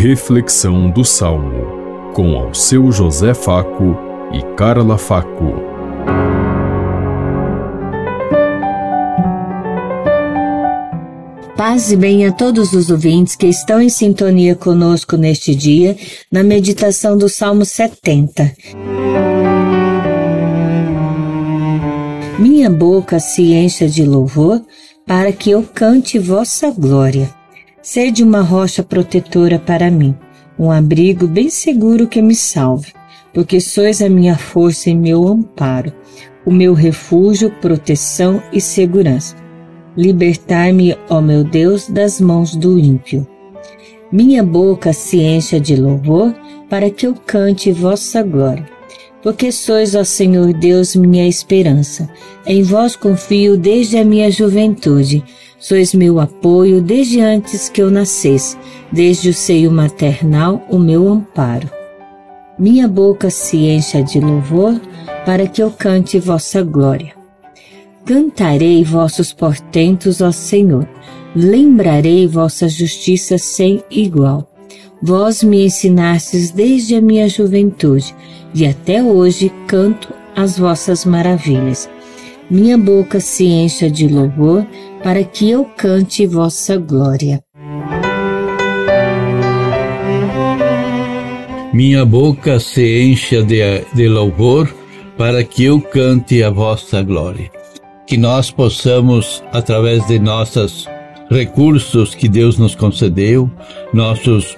Reflexão do Salmo, com ao seu José Faco e Carla Faco. Paz e bem a todos os ouvintes que estão em sintonia conosco neste dia, na meditação do Salmo 70. Minha boca se encha de louvor, para que eu cante vossa glória. Sede uma rocha protetora para mim, um abrigo bem seguro que me salve, porque sois a minha força e meu amparo, o meu refúgio, proteção e segurança. Libertai-me, ó meu Deus, das mãos do ímpio. Minha boca se encha de louvor, para que eu cante vossa glória. Porque sois, ó Senhor Deus, minha esperança. Em vós confio desde a minha juventude. Sois meu apoio desde antes que eu nascesse, desde o seio maternal, o meu amparo. Minha boca se encha de louvor, para que eu cante vossa glória. Cantarei vossos portentos, ó Senhor, lembrarei vossa justiça sem igual. Vós me ensinastes desde a minha juventude, e até hoje canto as vossas maravilhas. Minha boca se encha de louvor, para que eu cante vossa glória. Minha boca se encha de, de louvor, para que eu cante a vossa glória. Que nós possamos, através de nossos recursos que Deus nos concedeu, nossos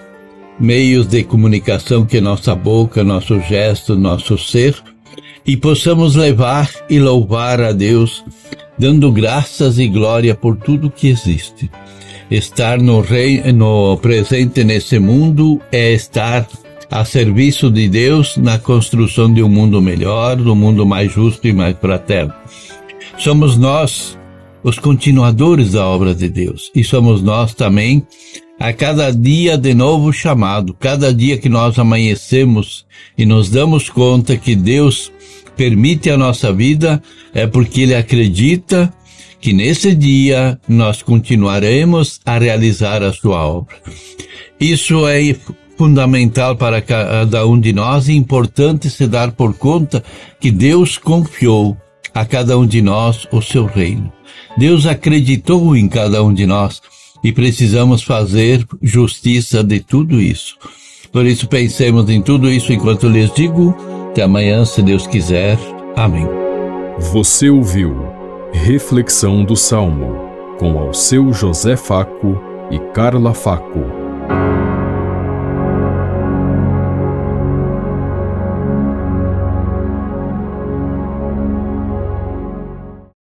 meios de comunicação que é nossa boca, nosso gesto, nosso ser, e possamos levar e louvar a Deus, dando graças e glória por tudo que existe. Estar no, rei, no presente nesse mundo é estar a serviço de Deus na construção de um mundo melhor, de um mundo mais justo e mais fraterno. Somos nós os continuadores da obra de Deus e somos nós também a cada dia de novo chamado, cada dia que nós amanhecemos e nos damos conta que Deus permite a nossa vida, é porque Ele acredita que nesse dia nós continuaremos a realizar a sua obra. Isso é fundamental para cada um de nós e importante se dar por conta que Deus confiou a cada um de nós o seu reino. Deus acreditou em cada um de nós e precisamos fazer justiça de tudo isso. Por isso, pensemos em tudo isso enquanto lhes digo. Até amanhã, se Deus quiser. Amém. Você ouviu Reflexão do Salmo com ao seu José Faco e Carla Faco.